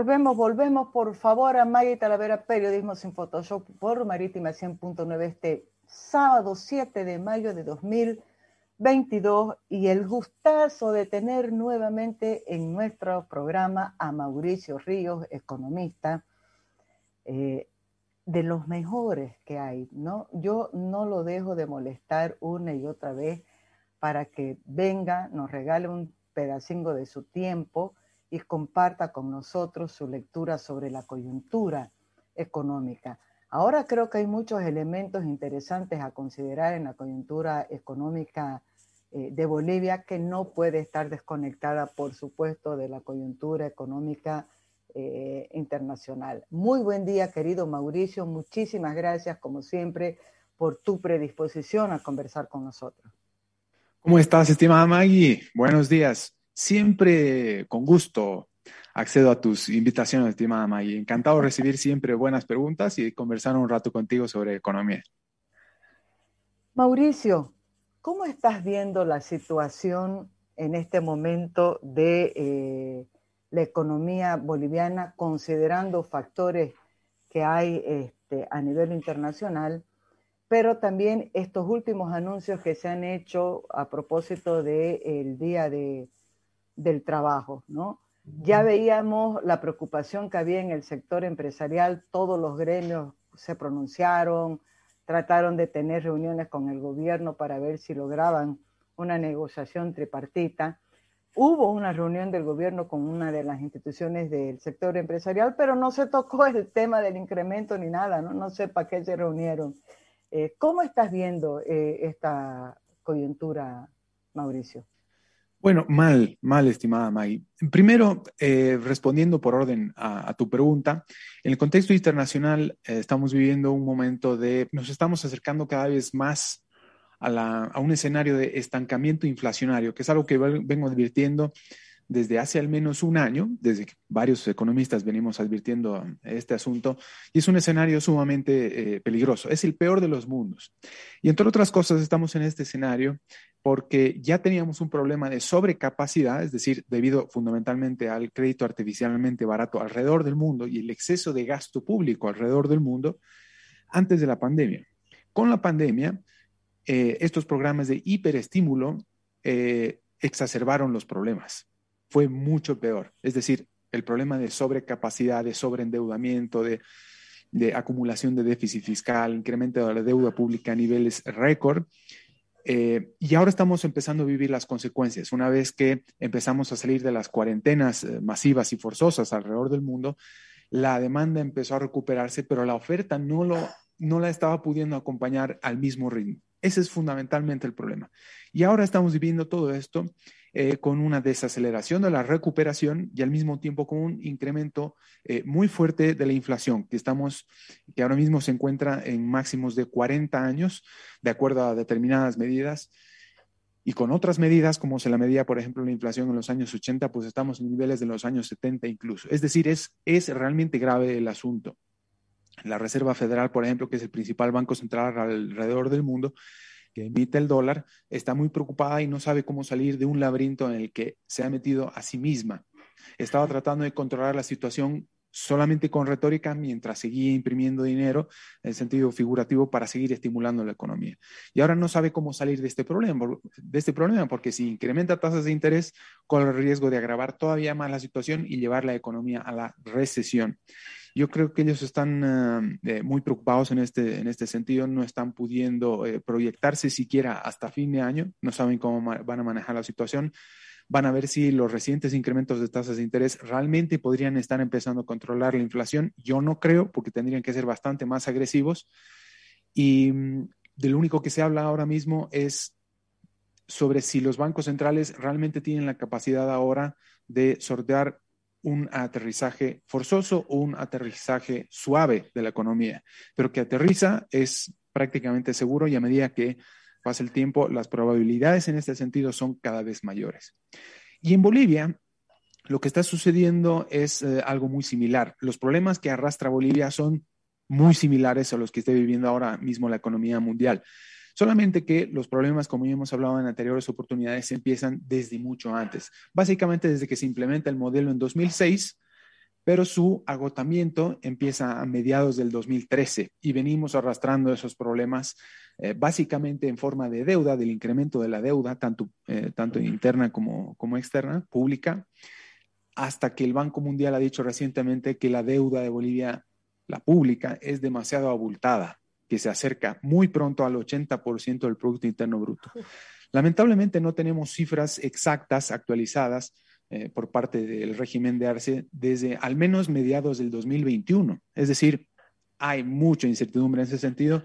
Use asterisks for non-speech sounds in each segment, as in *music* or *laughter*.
Volvemos, volvemos, por favor, a Maggie Talavera, Periodismo sin Photoshop por Marítima 100.9 este sábado 7 de mayo de 2022 y el gustazo de tener nuevamente en nuestro programa a Mauricio Ríos, economista, eh, de los mejores que hay, ¿no? Yo no lo dejo de molestar una y otra vez para que venga, nos regale un pedacingo de su tiempo y comparta con nosotros su lectura sobre la coyuntura económica. Ahora creo que hay muchos elementos interesantes a considerar en la coyuntura económica eh, de Bolivia que no puede estar desconectada, por supuesto, de la coyuntura económica eh, internacional. Muy buen día, querido Mauricio. Muchísimas gracias, como siempre, por tu predisposición a conversar con nosotros. ¿Cómo estás, estimada Maggie? Buenos días. Siempre con gusto accedo a tus invitaciones, estimada Maggie. Encantado de recibir siempre buenas preguntas y conversar un rato contigo sobre economía. Mauricio, ¿cómo estás viendo la situación en este momento de eh, la economía boliviana, considerando factores que hay este, a nivel internacional, pero también estos últimos anuncios que se han hecho a propósito del Día del Trabajo, ¿no? Ya veíamos la preocupación que había en el sector empresarial, todos los gremios se pronunciaron, trataron de tener reuniones con el gobierno para ver si lograban una negociación tripartita. Hubo una reunión del gobierno con una de las instituciones del sector empresarial, pero no se tocó *laughs* el tema del incremento ni nada, no, no sé para qué se reunieron. Eh, ¿Cómo estás viendo eh, esta coyuntura, Mauricio? Bueno, mal, mal, estimada Maggie. Primero, eh, respondiendo por orden a, tu pregunta, en el contexto internacional eh, estamos viviendo un momento de, nos estamos acercando cada vez más a, a, un escenario de estancamiento inflacionario, que es algo que vengo advirtiendo desde hace al menos un año, desde que varios economistas venimos advirtiendo este asunto, y es un escenario sumamente eh, peligroso. Es el peor de los mundos. Y entre otras cosas, estamos en este escenario porque ya teníamos un problema de sobrecapacidad, es decir, debido fundamentalmente al crédito artificialmente barato alrededor del mundo y el exceso de gasto público alrededor del mundo antes de la pandemia. Con la pandemia, eh, estos programas de hiperestímulo eh, exacerbaron los problemas fue mucho peor. Es decir, el problema de sobrecapacidad, de sobreendeudamiento, de, acumulación de déficit fiscal, incremento de la deuda pública a niveles récord. Eh, y ahora estamos empezando a vivir las consecuencias. Una vez que empezamos a salir de las cuarentenas eh, masivas y forzosas alrededor del mundo, la demanda empezó a recuperarse, pero la oferta no, lo, no la estaba pudiendo acompañar al mismo ritmo. Ese es fundamentalmente el problema. Y ahora estamos viviendo todo esto eh, con una desaceleración de la recuperación y al mismo tiempo con un incremento eh, muy fuerte de la inflación, que estamos, que ahora mismo se encuentra en máximos de 40 años, de acuerdo a determinadas medidas. Y con otras medidas, como se la medía, por ejemplo, la inflación en los años 80, pues estamos en niveles de los años 70 incluso. Es decir, es, es realmente grave el asunto. La Reserva Federal, por ejemplo, que es el principal banco central alrededor del mundo, que emite el dólar, está muy preocupada y no sabe cómo salir de un laberinto en el que se ha metido a sí misma. Estaba tratando de controlar la situación solamente con retórica mientras seguía imprimiendo dinero en sentido figurativo para seguir estimulando la economía. Y ahora no sabe cómo salir de este problema, de este problema porque si incrementa tasas de interés, corre el riesgo de agravar todavía más la situación y llevar la economía a la recesión. Yo creo que ellos están eh, eh, muy preocupados en este, en este sentido, no están pudiendo eh, proyectarse siquiera hasta fin de año, no saben cómo van a manejar la situación, van a ver si los recientes incrementos de tasas de interés realmente podrían estar empezando a controlar la inflación. Yo no creo, porque tendrían que ser bastante más agresivos. Y mm, de lo único que se habla ahora mismo es sobre si los bancos centrales realmente tienen la capacidad ahora de sortear un aterrizaje forzoso o un aterrizaje suave de la economía, pero que aterriza es prácticamente seguro y a medida que pasa el tiempo, las probabilidades en este sentido son cada vez mayores. Y en Bolivia, lo que está sucediendo es eh, algo muy similar. Los problemas que arrastra Bolivia son muy similares a los que está viviendo ahora mismo la economía mundial. Solamente que los problemas, como ya hemos hablado en anteriores oportunidades, empiezan desde mucho antes. Básicamente desde que se implementa el modelo en 2006, pero su agotamiento empieza a mediados del 2013 y venimos arrastrando esos problemas eh, básicamente en forma de deuda, del incremento de la deuda, tanto, eh, tanto interna como, como externa, pública, hasta que el Banco Mundial ha dicho recientemente que la deuda de Bolivia, la pública, es demasiado abultada, que se acerca muy pronto al 80% del Producto Interno Bruto. Lamentablemente no tenemos cifras exactas actualizadas eh, por parte del régimen de Arce desde al menos mediados del 2021. Es decir, hay mucha incertidumbre en ese sentido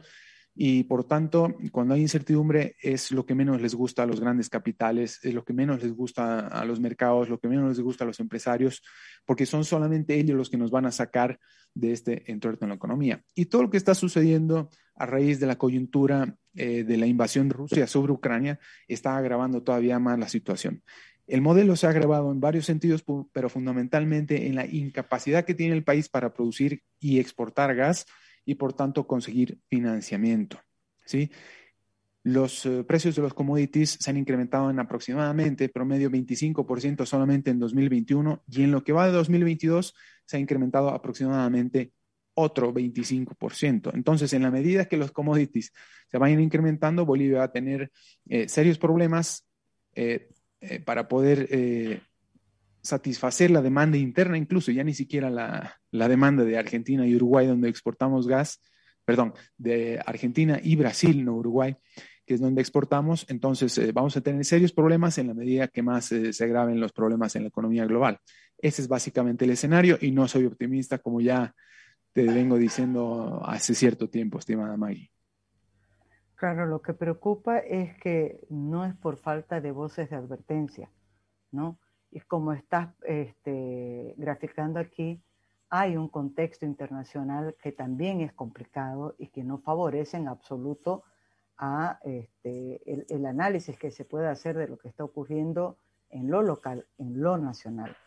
y por tanto, cuando hay incertidumbre es lo que menos les gusta a los grandes capitales, es lo que menos les gusta a los mercados, lo que menos les gusta a los empresarios, porque son solamente ellos los que nos van a sacar de este entorno en la economía. Y todo lo que está sucediendo a raíz de la coyuntura eh, de la invasión de Rusia sobre Ucrania está agravando todavía más la situación. El modelo se ha agravado en varios sentidos, pero fundamentalmente en la incapacidad que tiene el país para producir y exportar gas y por tanto conseguir financiamiento. ¿sí? Los eh, precios de los commodities se han incrementado en aproximadamente promedio 25% solamente en 2021 y en lo que va de 2022 se ha incrementado aproximadamente otro 25%. Entonces, en la medida que los commodities se vayan incrementando, Bolivia va a tener eh, serios problemas eh, eh, para poder eh, satisfacer la demanda interna, incluso ya ni siquiera la, demanda de Argentina y Uruguay, donde exportamos gas, perdón, de Argentina y Brasil, no Uruguay, que es donde exportamos, entonces eh, vamos a tener serios problemas en la medida que más se agraven los problemas en la economía global. Ese es básicamente el escenario y no soy optimista como ya te vengo diciendo hace cierto tiempo, estimada Maggie. Claro, lo que preocupa es que no es por falta de voces de advertencia, ¿no? Y como estás este, graficando aquí, hay un contexto internacional que también es complicado y que no favorece en absoluto a este, el, análisis que se puede hacer de lo que está ocurriendo en lo local, en lo nacional.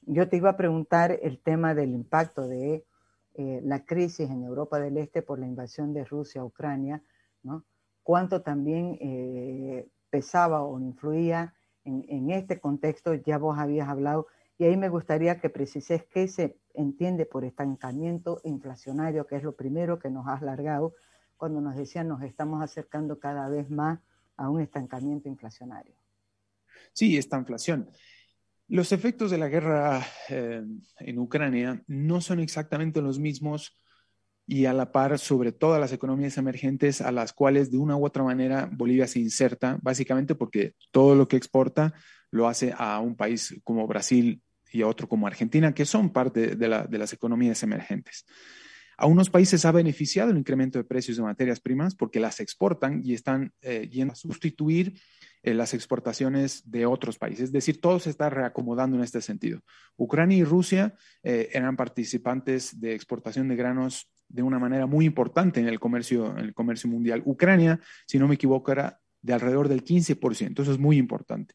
Yo te iba a preguntar el tema del impacto de eh, la crisis en Europa del Este por la invasión de Rusia a Ucrania, ¿no? cuánto también eh, pesaba o influía en, este contexto, ya vos habías hablado, y ahí me gustaría que precises qué se entiende por estancamiento inflacionario, que es lo primero que nos has largado cuando nos decían nos estamos acercando cada vez más a un estancamiento inflacionario. Sí, esta inflación. Los efectos de la guerra eh, en Ucrania no son exactamente los mismos y a la par sobre todas las economías emergentes a las cuales de una u otra manera Bolivia se inserta, básicamente porque todo lo que exporta lo hace a un país como Brasil y a otro como Argentina, que son parte de, las economías emergentes. A unos países ha beneficiado el incremento de precios de materias primas porque las exportan y están eh, yendo a sustituir eh, las exportaciones de otros países. Es decir, todo se está reacomodando en este sentido. Ucrania y Rusia eh, eran participantes de exportación de granos de una manera muy importante en el comercio, en el comercio mundial. Ucrania, si no me equivoco, era de alrededor del 15%. Eso es muy importante.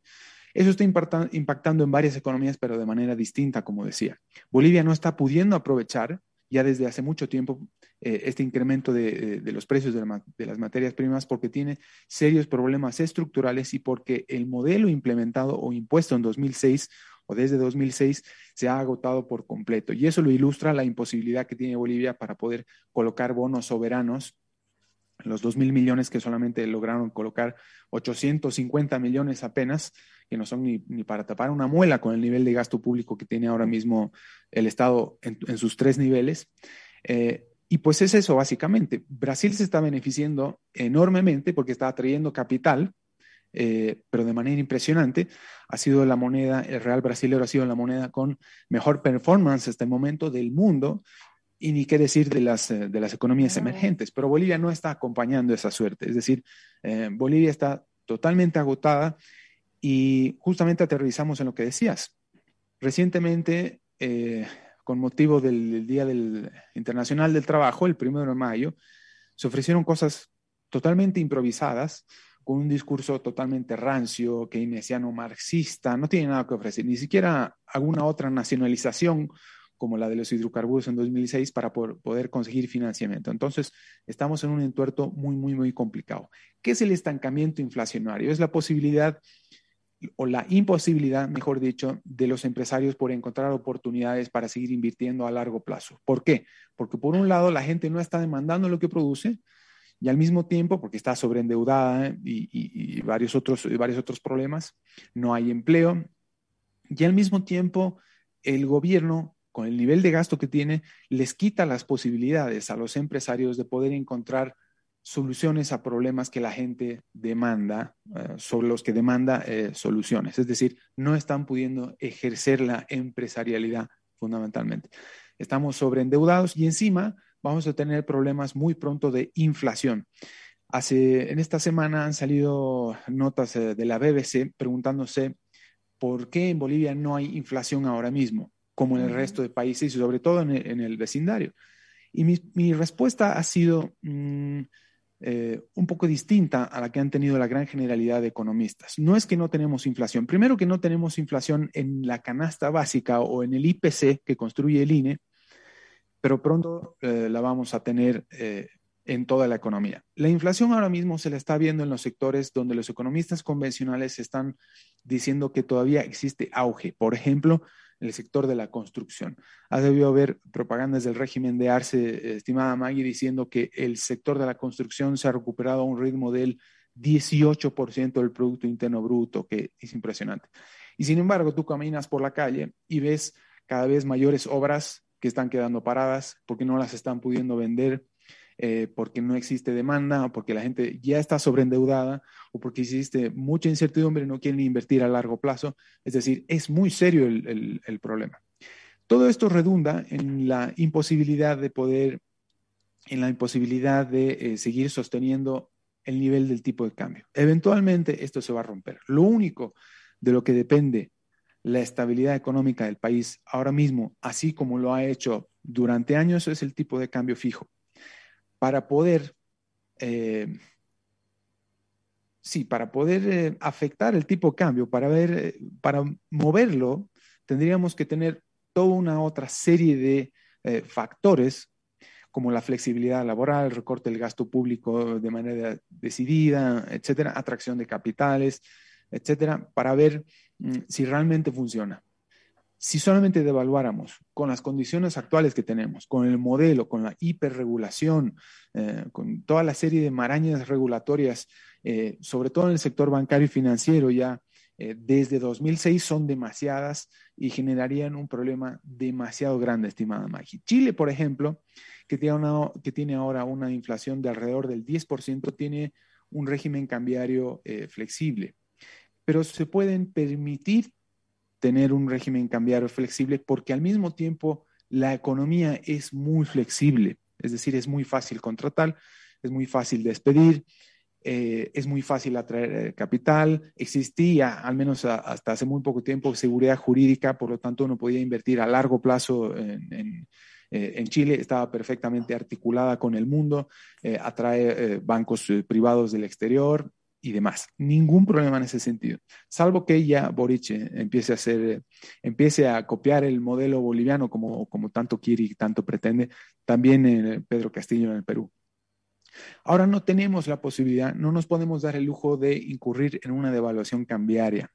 Eso está impactando en varias economías, pero de manera distinta, como decía. Bolivia no está pudiendo aprovechar ya desde hace mucho tiempo eh, este incremento de, los precios de, de, las materias primas porque tiene serios problemas estructurales y porque el modelo implementado o impuesto en 2006 o desde 2006 se ha agotado por completo. Y eso lo ilustra la imposibilidad que tiene Bolivia para poder colocar bonos soberanos los 2 mil millones que solamente lograron colocar 850 millones apenas, que no son ni, para tapar una muela con el nivel de gasto público que tiene ahora mismo el Estado en, sus tres niveles. Eh, y pues es eso, básicamente. Brasil se está beneficiando enormemente porque está atrayendo capital eh, pero de manera impresionante, ha sido la moneda, el real brasileño ha sido la moneda con mejor performance hasta el momento del mundo, y ni qué decir de las, eh, de las economías emergentes, pero Bolivia no está acompañando esa suerte, es decir, eh, Bolivia está totalmente agotada y justamente aterrizamos en lo que decías. Recientemente, con motivo del Día del Internacional del Trabajo, el primero de mayo, se ofrecieron cosas totalmente improvisadas, con un discurso totalmente rancio, keynesiano marxista, no tiene nada que ofrecer, ni siquiera alguna otra nacionalización como la de los hidrocarburos en 2006 para poder conseguir financiamiento. Entonces, estamos en un entuerto muy, muy, muy complicado. ¿Qué es el estancamiento inflacionario? Es la posibilidad o la imposibilidad, mejor dicho, de los empresarios por encontrar oportunidades para seguir invirtiendo a largo plazo. ¿Por qué? Porque por un lado la gente no está demandando lo que produce y al mismo tiempo, porque está sobreendeudada y, y, varios, otros, varios otros problemas, no hay empleo y al mismo tiempo el gobierno con el nivel de gasto que tiene, les quita las posibilidades a los empresarios de poder encontrar soluciones a problemas que la gente demanda, eh, sobre los que demanda eh, soluciones. Es decir, no están pudiendo ejercer la empresarialidad fundamentalmente. Estamos sobreendeudados y encima vamos a tener problemas muy pronto de inflación. Hace, en esta semana han salido notas eh, de la BBC preguntándose por qué en Bolivia no hay inflación ahora mismo, como en el resto de países y sobre todo en el, vecindario. Y mi, respuesta ha sido, mm, eh, un poco distinta a la que han tenido la gran generalidad de economistas. No es que no tenemos inflación. Primero que no tenemos inflación en la canasta básica o en el IPC que construye el INE, pero pronto eh, la vamos a tener eh, en toda la economía. La inflación ahora mismo se la está viendo en los sectores donde los economistas convencionales están diciendo que todavía existe auge. Por ejemplo, el sector de la construcción. Ha debido haber propagandas del régimen de Arce, estimada Maggie, diciendo que el sector de la construcción se ha recuperado a un ritmo del 18% del Producto Interno Bruto, que es impresionante. Y sin embargo, tú caminas por la calle y ves cada vez mayores obras que están quedando paradas porque no las están pudiendo vender eh, porque no existe demanda, porque la gente ya está sobreendeudada, o porque existe mucha incertidumbre y no quieren invertir a largo plazo. Es decir, es muy serio el, problema. Todo esto redunda en la imposibilidad de poder, en la imposibilidad de eh, seguir sosteniendo el nivel del tipo de cambio. Eventualmente esto se va a romper. Lo único de lo que depende la estabilidad económica del país ahora mismo, así como lo ha hecho durante años, es el tipo de cambio fijo. Para poder, eh, sí, para poder eh, afectar el tipo de cambio, para, ver, eh, para moverlo, tendríamos que tener toda una otra serie de factores como la flexibilidad laboral, recorte del gasto público de manera decidida, etcétera, atracción de capitales, etcétera, para ver si realmente funciona. Si solamente devaluáramos con las condiciones actuales que tenemos, con el modelo, con la hiperregulación, eh, con toda la serie de marañas regulatorias, eh, sobre todo en el sector bancario y financiero, ya eh, desde 2006 son demasiadas y generarían un problema demasiado grande, estimada Maggie. Chile, por ejemplo, que tiene, que tiene ahora una inflación de alrededor del 10%, tiene un régimen cambiario flexible, pero se pueden permitir tener un régimen cambiario flexible porque al mismo tiempo la economía es muy flexible, es decir, es muy fácil contratar, es muy fácil despedir, eh, es muy fácil atraer eh, capital, existía, al menos hasta hace muy poco tiempo, seguridad jurídica, por lo tanto uno podía invertir a largo plazo en, eh, Chile, estaba perfectamente articulada con el mundo, atrae bancos privados del exterior, y demás. Ningún problema en ese sentido, salvo que ella, Boric, eh, empiece a hacer, eh, empiece a copiar el modelo boliviano como, como tanto quiere y tanto pretende, también en Pedro Castillo en el Perú. Ahora no tenemos la posibilidad, no nos podemos dar el lujo de incurrir en una devaluación cambiaria,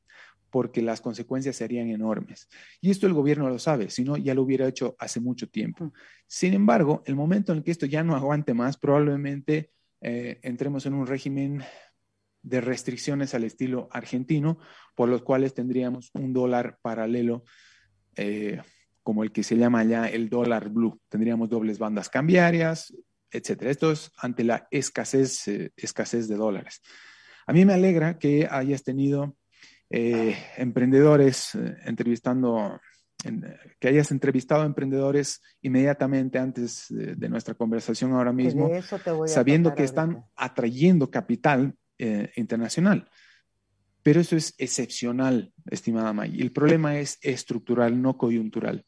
porque las consecuencias serían enormes. Y esto el gobierno lo sabe, si no, ya lo hubiera hecho hace mucho tiempo. Sin embargo, el momento en el que esto ya no aguante más, probablemente eh, entremos en un régimen de restricciones al estilo argentino, por los cuales tendríamos un dólar paralelo, eh, como el que se llama ya el dólar blue. Tendríamos dobles bandas cambiarias, etcétera. Esto es ante la escasez, eh, escasez de dólares. A mí me alegra que hayas tenido eh, emprendedores entrevistando, que hayas entrevistado a emprendedores inmediatamente antes de, nuestra conversación ahora mismo, sabiendo que están atrayendo capital eh, internacional. Pero eso es excepcional, estimada May. El problema es estructural, no coyuntural.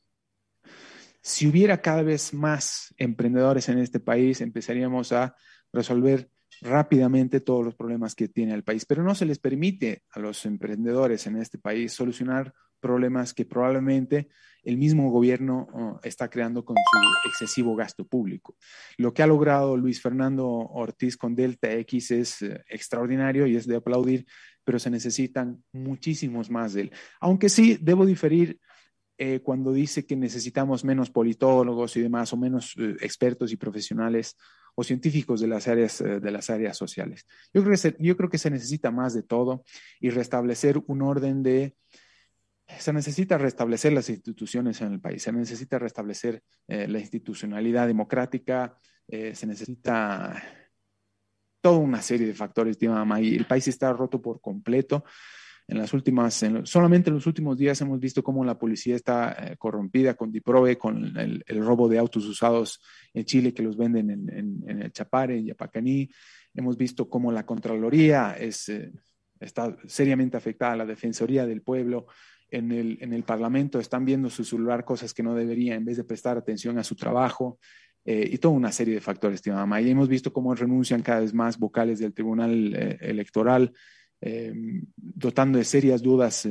Si hubiera cada vez más emprendedores en este país, empezaríamos a resolver rápidamente todos los problemas que tiene el país. Pero no se les permite a los emprendedores en este país solucionar problemas que probablemente el mismo gobierno oh, está creando con su excesivo gasto público. Lo que ha logrado Luis Fernando Ortiz con Delta X es eh, extraordinario y es de aplaudir, pero se necesitan muchísimos más de él. Aunque sí, debo diferir eh, cuando dice que necesitamos menos politólogos y demás, o menos eh, expertos y profesionales o científicos de las áreas, de las áreas sociales. Yo creo, que se, yo creo que se necesita más de todo y restablecer un orden de se necesita restablecer las instituciones en el país, se necesita restablecer eh, la institucionalidad democrática, eh, se necesita toda una serie de factores, y el país está roto por completo. En las últimas, solamente en los últimos días hemos visto cómo la policía está eh, corrompida con Diprove, con el, robo de autos usados en Chile que los venden en, el Chapare, y Yapacaní. Hemos visto cómo la Contraloría es, está seriamente afectada, la Defensoría del Pueblo, en el, en el Parlamento están viendo su celular cosas que no deberían en vez de prestar atención a su trabajo eh, y toda una serie de factores, estimada Y hemos visto cómo renuncian cada vez más vocales del Tribunal eh, Electoral, eh, dotando de serias dudas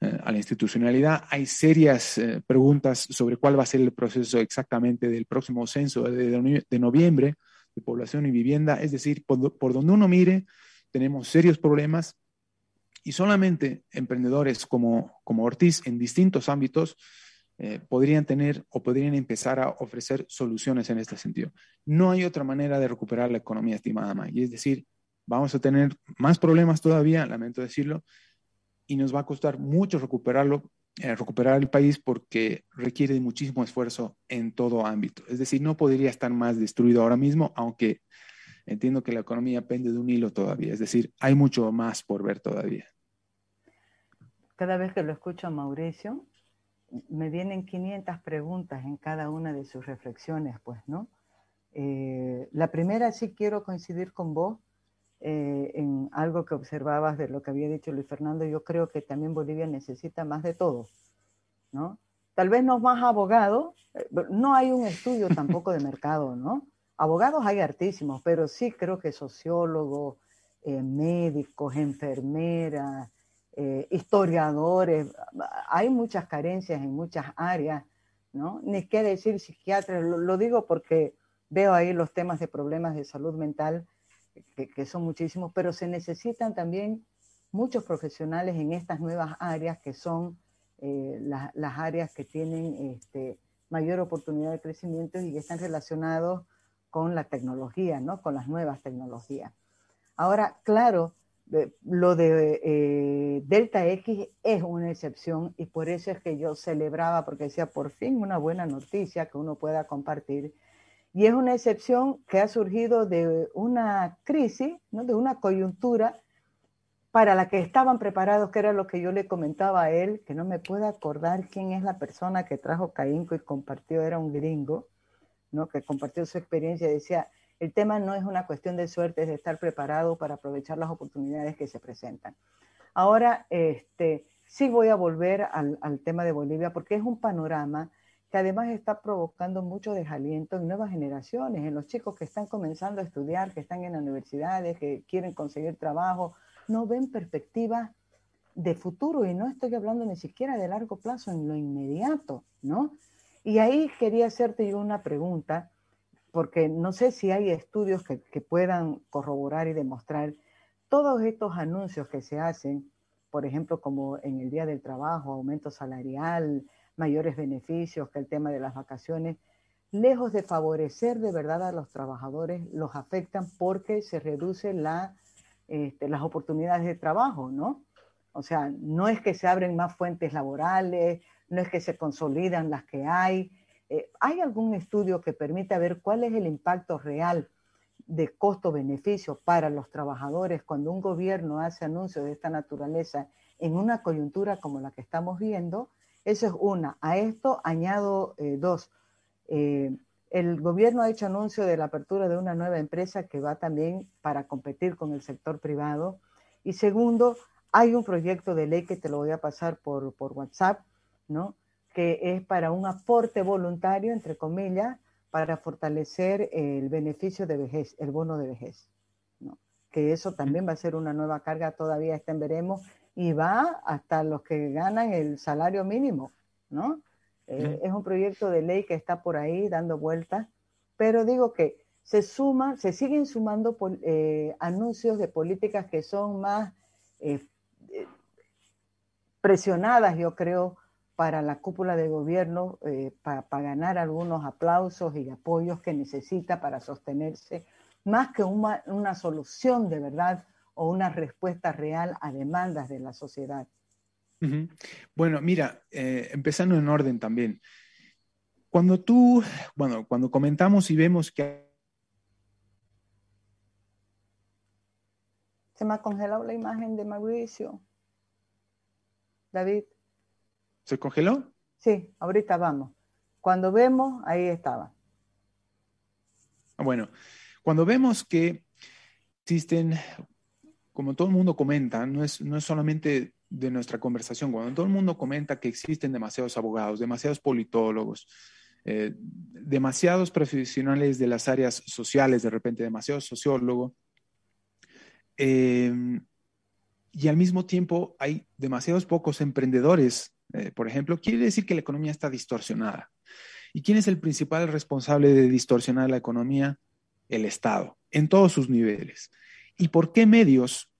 a la institucionalidad. Hay serias preguntas sobre cuál va a ser el proceso exactamente del próximo censo de, de noviembre de población y vivienda. Es decir, por, por donde uno mire, tenemos serios problemas y solamente emprendedores como, como Ortiz en distintos ámbitos eh, podrían tener o podrían empezar a ofrecer soluciones en este sentido. No hay otra manera de recuperar la economía, estimada Y es decir, vamos a tener más problemas todavía, lamento decirlo, y nos va a costar mucho recuperarlo, eh, recuperar el país porque requiere muchísimo esfuerzo en todo ámbito. Es decir, no podría estar más destruido ahora mismo, aunque entiendo que la economía pende de un hilo todavía, es decir, hay mucho más por ver todavía. Cada vez que lo escucho Mauricio, me vienen 500 preguntas en cada una de sus reflexiones, pues, ¿no? Eh, la primera sí quiero coincidir con vos eh, en algo que observabas de lo que había dicho Luis Fernando. Yo creo que también Bolivia necesita más de todo, ¿no? Tal vez no más abogados, eh, no hay un estudio tampoco de mercado, ¿no? Abogados hay hartísimos, pero sí creo que sociólogos, eh, médicos, enfermeras, eh, historiadores, hay muchas carencias en muchas áreas, ¿no? Ni qué decir psiquiatras, lo, digo porque veo ahí los temas de problemas de salud mental, que, son muchísimos, pero se necesitan también muchos profesionales en estas nuevas áreas que son eh, las áreas que tienen este, mayor oportunidad de crecimiento y que están relacionados con la tecnología, ¿no? Con las nuevas tecnologías. Ahora, claro, lo de eh, Delta X es una excepción y por eso es que yo celebraba, porque decía, por fin una buena noticia que uno pueda compartir. Y es una excepción que ha surgido de una crisis, ¿no? de una coyuntura para la que estaban preparados, que era lo que yo le comentaba a él, que no me puedo acordar quién es la persona que trajo Caínco y compartió, era un gringo, ¿no? que compartió su experiencia, decía, el tema no es una cuestión de suerte, es de estar preparado para aprovechar las oportunidades que se presentan. Ahora, este, sí voy a volver al, tema de Bolivia porque es un panorama que además está provocando mucho desaliento en nuevas generaciones, en los chicos que están comenzando a estudiar, que están en universidades, que quieren conseguir trabajo, no ven perspectivas de futuro y no estoy hablando ni siquiera de largo plazo, en lo inmediato, ¿no? Y ahí quería hacerte yo una pregunta, porque no sé si hay estudios que, puedan corroborar y demostrar todos estos anuncios que se hacen, por ejemplo, como en el Día del Trabajo, aumento salarial, mayores beneficios, que el tema de las vacaciones, lejos de favorecer de verdad a los trabajadores, los afectan porque se reducen este, las oportunidades de trabajo, ¿no? O sea, no es que se abren más fuentes laborales, no es que se consolidan las que hay. Eh, ¿Hay algún estudio que permita ver cuál es el impacto real de costo-beneficio para los trabajadores cuando un gobierno hace anuncios de esta naturaleza en una coyuntura como la que estamos viendo? Eso es una. A esto añado eh, dos. Eh, el gobierno ha hecho anuncio de la apertura de una nueva empresa que va también para competir con el sector privado. Y segundo, hay un proyecto de ley que te lo voy a pasar por, por WhatsApp, ¿no? que es para un aporte voluntario, entre comillas, para fortalecer el beneficio de vejez, el bono de vejez. ¿no? Que eso también va a ser una nueva carga, todavía está en veremos, y va hasta los que ganan el salario mínimo, ¿no? Eh, es un proyecto de ley que está por ahí dando vueltas, pero digo que se suman, se siguen sumando eh, anuncios de políticas que son más eh, presionadas, yo creo, para la cúpula de gobierno, para, ganar algunos aplausos y apoyos que necesita para sostenerse, más que una, una solución de verdad o una respuesta real a demandas de la sociedad. Bueno, mira, eh, empezando en orden también. Cuando tú, bueno, cuando comentamos y vemos que... Se me ha congelado la imagen de Mauricio. David. ¿Se congeló? Sí, ahorita vamos. Cuando vemos, ahí estaba. Bueno, cuando vemos que existen, como todo el mundo comenta, no es, no es solamente de nuestra conversación, cuando todo el mundo comenta que existen demasiados abogados, demasiados politólogos, eh, demasiados profesionales de las áreas sociales, de repente demasiados sociólogos, eh, y al mismo tiempo hay demasiados pocos emprendedores, eh, por ejemplo, quiere decir que la economía está distorsionada. ¿Y quién es el principal responsable de distorsionar la economía? El Estado, en todos sus niveles. ¿Y por qué medios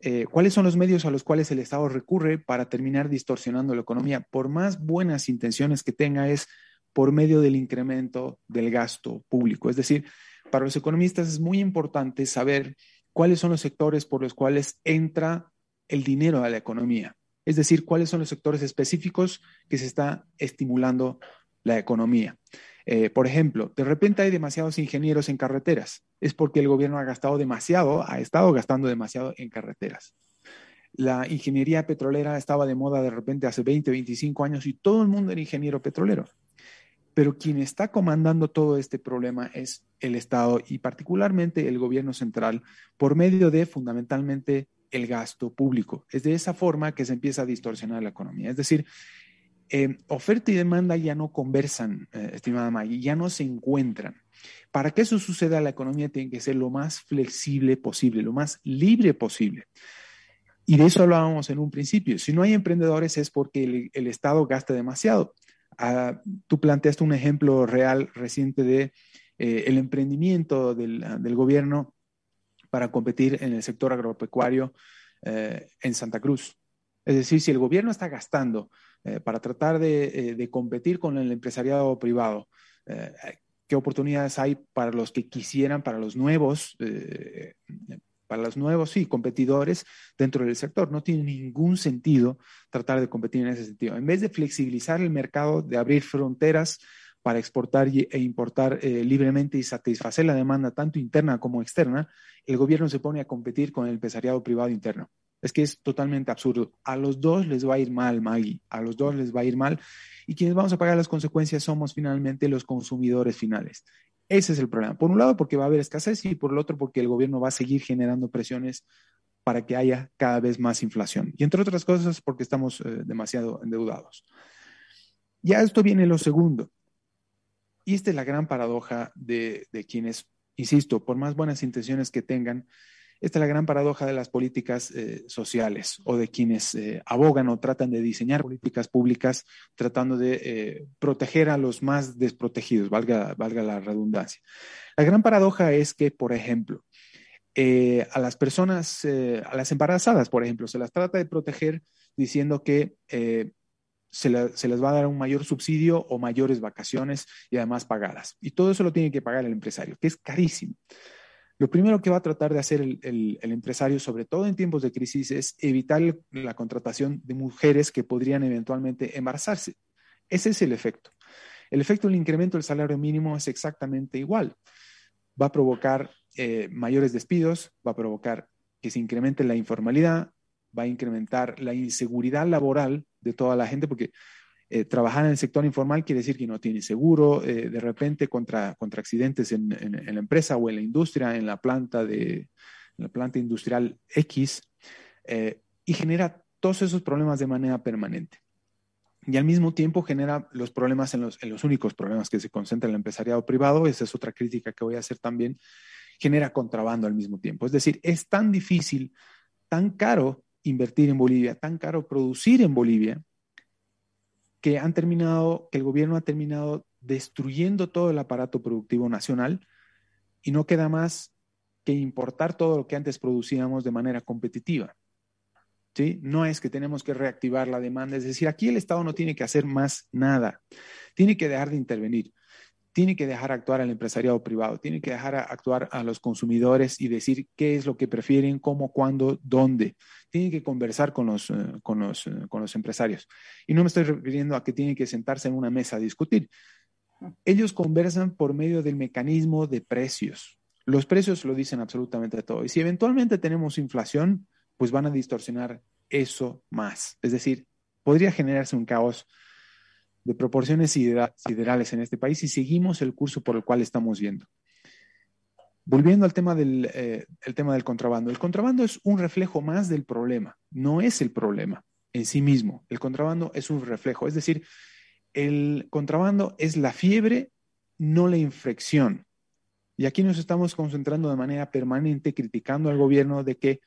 eh, cuáles son los medios a los cuales el Estado recurre para terminar distorsionando la economía, por más buenas intenciones que tenga, es por medio del incremento del gasto público. Es decir, para los economistas es muy importante saber cuáles son los sectores por los cuales entra el dinero a la economía. Es decir, cuáles son los sectores específicos que se está estimulando la economía. Eh, por ejemplo, de repente hay demasiados ingenieros en carreteras. Es porque el gobierno ha gastado demasiado, ha estado gastando demasiado en carreteras. La ingeniería petrolera estaba de moda de repente hace 20, 25 años y todo el mundo era ingeniero petrolero. Pero quien está comandando todo este problema es el Estado y particularmente el gobierno central por medio de fundamentalmente el gasto público. Es de esa forma que se empieza a distorsionar la economía. Es decir, eh, oferta y demanda ya no conversan, eh, estimada Maggie, ya no se encuentran. Para que eso suceda, la economía tiene que ser lo más flexible posible, lo más libre posible. Y de eso hablábamos en un principio. Si no hay emprendedores es porque el, Estado gasta demasiado. Ah, tú planteaste un ejemplo real reciente de eh, el emprendimiento del, del, gobierno para competir en el sector agropecuario en Santa Cruz. Es decir, si el gobierno está gastando eh, para tratar eh, de, competir con el empresariado privado. Eh, ¿Qué oportunidades hay para los que quisieran, para los nuevos, para los nuevos, sí, competidores dentro del sector? No tiene ningún sentido tratar de competir en ese sentido. En vez de flexibilizar el mercado, de abrir fronteras para exportar e importar libremente y satisfacer la demanda tanto interna como externa, el gobierno se pone a competir con el empresariado privado interno. Es que es totalmente absurdo. A los dos les va a ir mal, Maggie. A los dos les va a ir mal. Y quienes vamos a pagar las consecuencias somos finalmente los consumidores finales. Ese es el problema. Por un lado, porque va a haber escasez y por el otro, porque el gobierno va a seguir generando presiones para que haya cada vez más inflación. Y entre otras cosas, porque estamos eh, demasiado endeudados. Ya esto viene lo segundo. Y esta es la gran paradoja de, quienes, insisto, por más buenas intenciones que tengan, esta es la gran paradoja de las políticas eh, sociales o de quienes eh, abogan o tratan de diseñar políticas públicas tratando de eh, proteger a los más desprotegidos, valga, valga la redundancia. La gran paradoja es que, por ejemplo, a las personas, a las embarazadas, por ejemplo, se las trata de proteger diciendo que se, les va a dar un mayor subsidio o mayores vacaciones y además pagadas. Y todo eso lo tiene que pagar el empresario, que es carísimo. Lo primero que va a tratar de hacer el, empresario, sobre todo en tiempos de crisis, es evitar la contratación de mujeres que podrían eventualmente embarazarse. Ese es el efecto. El efecto del incremento del salario mínimo es exactamente igual. Va a provocar eh, mayores despidos, va a provocar que se incremente la informalidad, va a incrementar la inseguridad laboral de toda la gente, porque eh, trabajar en el sector informal quiere decir que no tiene seguro, eh, de repente contra, contra accidentes en, la empresa o en la industria, en la planta, de, la planta industrial X, eh, y genera todos esos problemas de manera permanente. Y al mismo tiempo genera los problemas en los, en los únicos problemas que se concentra en el empresariado privado, esa es otra crítica que voy a hacer también, genera contrabando al mismo tiempo. Es decir, es tan difícil, tan caro invertir en Bolivia, tan caro producir en Bolivia, que han terminado, que el gobierno ha terminado destruyendo todo el aparato productivo nacional y no queda más que importar todo lo que antes producíamos de manera competitiva. ¿Sí? No es que tenemos que reactivar la demanda, es decir, aquí el Estado no tiene que hacer más nada, tiene que dejar de intervenir tiene que dejar actuar al empresariado privado, tiene que dejar actuar a los consumidores y decir qué es lo que prefieren, cómo, cuándo, dónde. Tiene que conversar con los, eh, con los, eh, con los empresarios. Y no me estoy refiriendo a que tienen que sentarse en una mesa a discutir. Ellos conversan por medio del mecanismo de precios. Los precios lo dicen absolutamente todo. Y si eventualmente tenemos inflación, pues van a distorsionar eso más. Es decir, podría generarse un caos de proporciones siderales en este país y seguimos el curso por el cual estamos yendo. Volviendo al tema del, eh, el tema del contrabando. El contrabando es un reflejo más del problema, no es el problema en sí mismo. El contrabando es un reflejo, es decir, el contrabando es la fiebre, no la infección. Y aquí nos estamos concentrando de manera permanente criticando al gobierno de que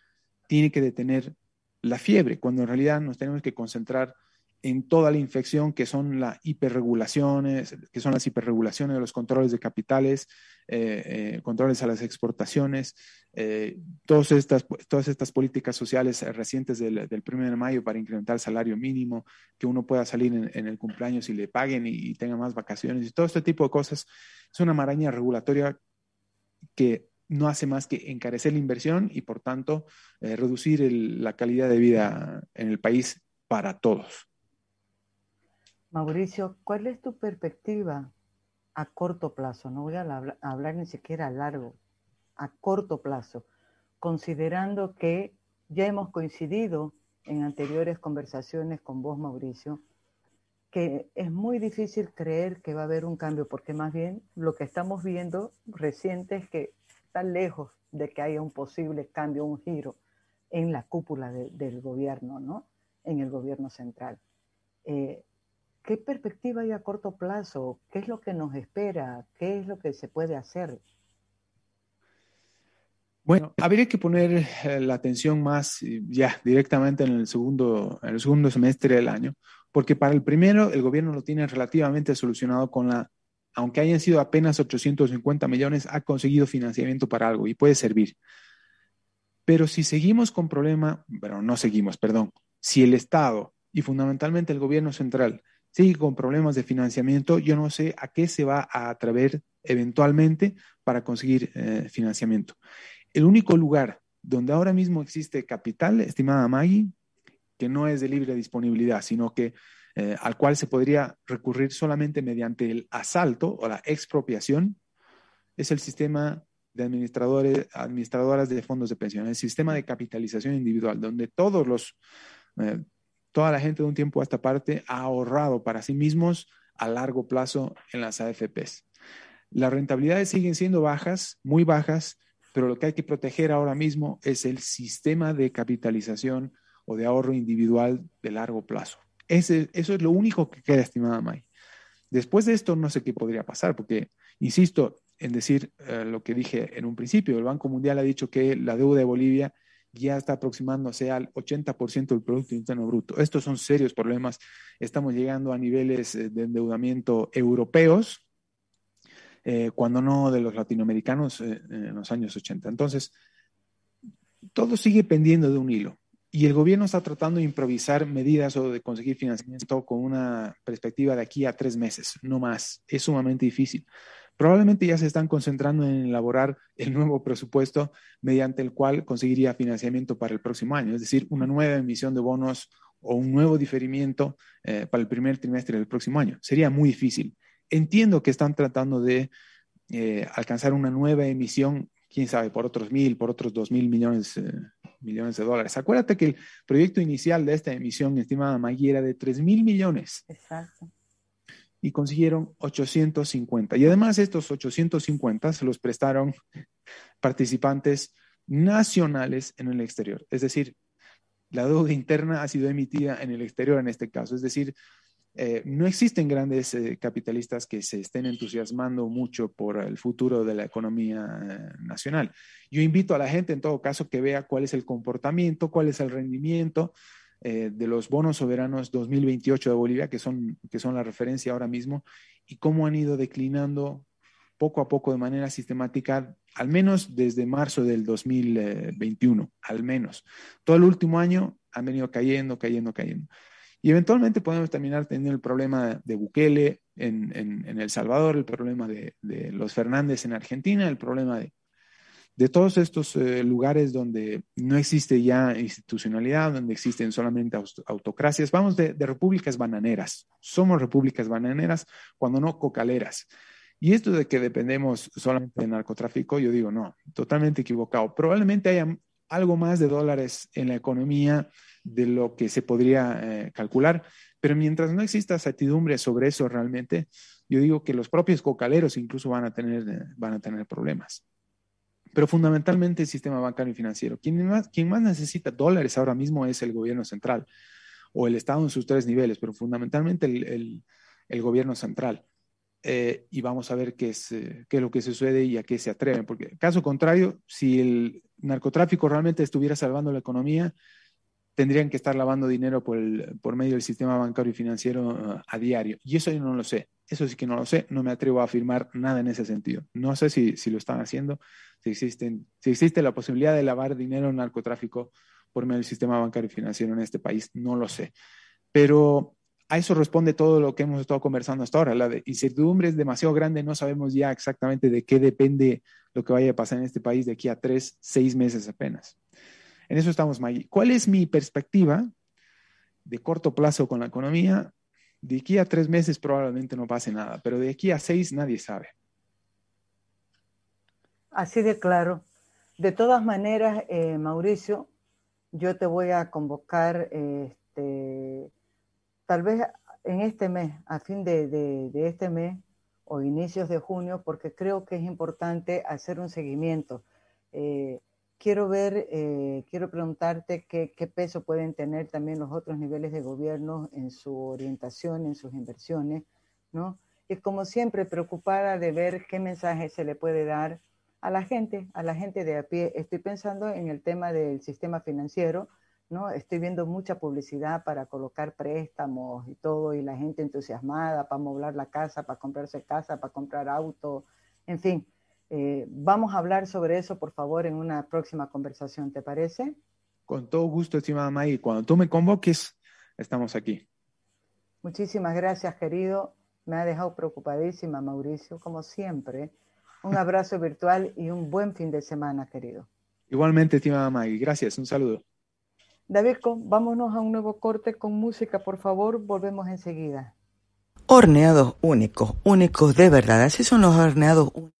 tiene que detener la fiebre, cuando en realidad nos tenemos que concentrar en toda la infección que son las hiperregulaciones, que son las hiperregulaciones de los controles de capitales, eh, eh, controles a las exportaciones, eh, todas, estas, todas estas políticas sociales recientes del, del 1 de mayo para incrementar el salario mínimo, que uno pueda salir en, el cumpleaños y le paguen y, tenga más vacaciones y todo este tipo de cosas, es una maraña regulatoria que no hace más que encarecer la inversión y por tanto reducir la calidad de vida en el país para todos. Mauricio, ¿cuál es tu perspectiva a corto plazo? No voy a hablar, ni siquiera a largo, a corto plazo, considerando que ya hemos coincidido en anteriores conversaciones con vos, Mauricio, que es muy difícil creer que va a haber un cambio, porque más bien lo que estamos viendo reciente es que está lejos de que haya un posible cambio, un giro en la cúpula del gobierno, ¿no? En el gobierno central. Eh, ¿Qué perspectiva hay a corto plazo? ¿Qué es lo que nos espera? ¿Qué es lo que se puede hacer? Bueno, habría que poner eh, la atención más eh, ya directamente en el segundo, en el segundo semestre del año, porque para el primero el gobierno lo tiene relativamente solucionado con la, aunque hayan sido apenas 850 millones, ha conseguido financiamiento para algo y puede servir. Pero si seguimos con problema, bueno, no seguimos, perdón, si el Estado y fundamentalmente el gobierno central sigue con problemas de financiamiento, yo no sé a qué se va a atrever eventualmente para conseguir eh, financiamiento. El único lugar donde ahora mismo existe capital, estimada Maggie, que no es de libre disponibilidad, sino que eh, al cual se podría recurrir solamente mediante el asalto o la expropiación, es el sistema de administradores, administradoras de fondos de pensión, el sistema de capitalización individual, donde todos los, eh, toda la gente de un tiempo a esta parte ha ahorrado para sí mismos a largo plazo en las AFPs. Las rentabilidades siguen siendo bajas, muy bajas, pero lo que hay que proteger ahora mismo es el sistema de capitalización o de ahorro individual de largo plazo. Eso es lo único que queda, estimada May. Después de esto, no sé qué podría pasar, porque, insisto en decir eh, lo que dije en un principio, el Banco Mundial ha dicho que la deuda de Bolivia ya está aproximándose al 80% del Producto Interno Bruto. Estos son serios problemas. Estamos llegando a niveles eh, de endeudamiento europeos, eh, cuando no de los latinoamericanos eh, en los años 80. Entonces, todo sigue pendiendo de un hilo. Y el gobierno está tratando de improvisar medidas o de conseguir financiamiento con una perspectiva de aquí a tres meses, no más. Es sumamente difícil probablemente ya se están concentrando en elaborar el nuevo presupuesto mediante el cual conseguiría financiamiento para el próximo año, es decir, una nueva emisión de bonos o un nuevo diferimiento eh, para el primer trimestre del próximo año. Sería muy difícil. Entiendo que están tratando de eh, alcanzar una nueva emisión, quién sabe, por otros mil, por otros dos mil millones, eh, millones de dólares. Acuérdate que el proyecto inicial de esta emisión, estimada Maggie, era de tres mil millones. Exacto y consiguieron 850. Y además estos 850 se los prestaron participantes nacionales en el exterior. Es decir, la deuda interna ha sido emitida en el exterior en este caso. Es decir, eh, no existen grandes eh, capitalistas que se estén entusiasmando mucho por el futuro de la economía eh, nacional. Yo invito a la gente, en todo caso, que vea cuál es el comportamiento, cuál es el rendimiento de los bonos soberanos 2028 de Bolivia, que son, que son la referencia ahora mismo, y cómo han ido declinando poco a poco de manera sistemática, al menos desde marzo del 2021, al menos. Todo el último año han venido cayendo, cayendo, cayendo. Y eventualmente podemos terminar teniendo el problema de Bukele en, El Salvador, el problema de, los Fernández en Argentina, el problema de, todos estos eh, lugares donde no existe ya institucionalidad, donde existen solamente autocracias. Vamos de, repúblicas bananeras. Somos repúblicas bananeras, cuando no cocaleras. Y esto de que dependemos solamente del narcotráfico, yo digo, no, totalmente equivocado. Probablemente haya algo más de dólares en la economía de lo que se podría eh, calcular, pero mientras no exista certidumbre sobre eso realmente, yo digo que los propios cocaleros incluso van a tener, eh, van a tener problemas. Pero fundamentalmente el sistema bancario y financiero. Quien más, quien más necesita dólares ahora mismo es el gobierno central o el Estado en sus tres niveles, pero fundamentalmente el, gobierno central. Eh, y vamos a ver qué es, qué es lo que sucede y a qué se atreven, porque caso contrario, si el narcotráfico realmente estuviera salvando la economía, tendrían que estar lavando dinero por, por medio del sistema bancario y financiero uh, a diario. Y eso yo no lo sé. Eso sí que no lo sé. No me atrevo a afirmar nada en ese sentido. No sé si, si lo están haciendo, si, existen, si existe la posibilidad de lavar dinero en narcotráfico por medio del sistema bancario y financiero en este país. No lo sé. Pero a eso responde todo lo que hemos estado conversando hasta ahora. La incertidumbre es demasiado grande, no sabemos ya exactamente de qué depende lo que vaya a pasar en este país de aquí a tres, seis meses apenas. En eso estamos, Maggie. ¿Cuál es mi perspectiva de corto plazo con la economía? De aquí a tres meses probablemente no pase nada, pero de aquí a seis nadie sabe. Así de claro. De todas maneras, eh, Mauricio, yo te voy a convocar este, tal vez en este mes, a fin de, este mes o inicios de junio, porque creo que es importante hacer un seguimiento. Eh, quiero ver, eh, quiero preguntarte qué, peso pueden tener también los otros niveles de gobierno en su orientación, en sus inversiones, ¿no? Y como siempre, preocupada de ver qué mensaje se le puede dar a la gente, a la gente de a pie. Estoy pensando en el tema del sistema financiero, ¿no? Estoy viendo mucha publicidad para colocar préstamos y todo, y la gente entusiasmada para moblar la casa, para comprarse casa, para comprar auto, en fin eh, vamos a hablar sobre eso, por favor, en una próxima conversación, ¿te parece? Con todo gusto, estimada May. Cuando tú me convoques, estamos aquí. Muchísimas gracias, querido. Me ha dejado preocupadísima, Mauricio, como siempre. Un abrazo *laughs* virtual y un buen fin de semana, querido. Igualmente, estimada May. Gracias. Un saludo. David, vámonos a un nuevo corte con música, por favor. Volvemos enseguida. Horneados únicos, únicos de verdad. Así son los horneados únicos.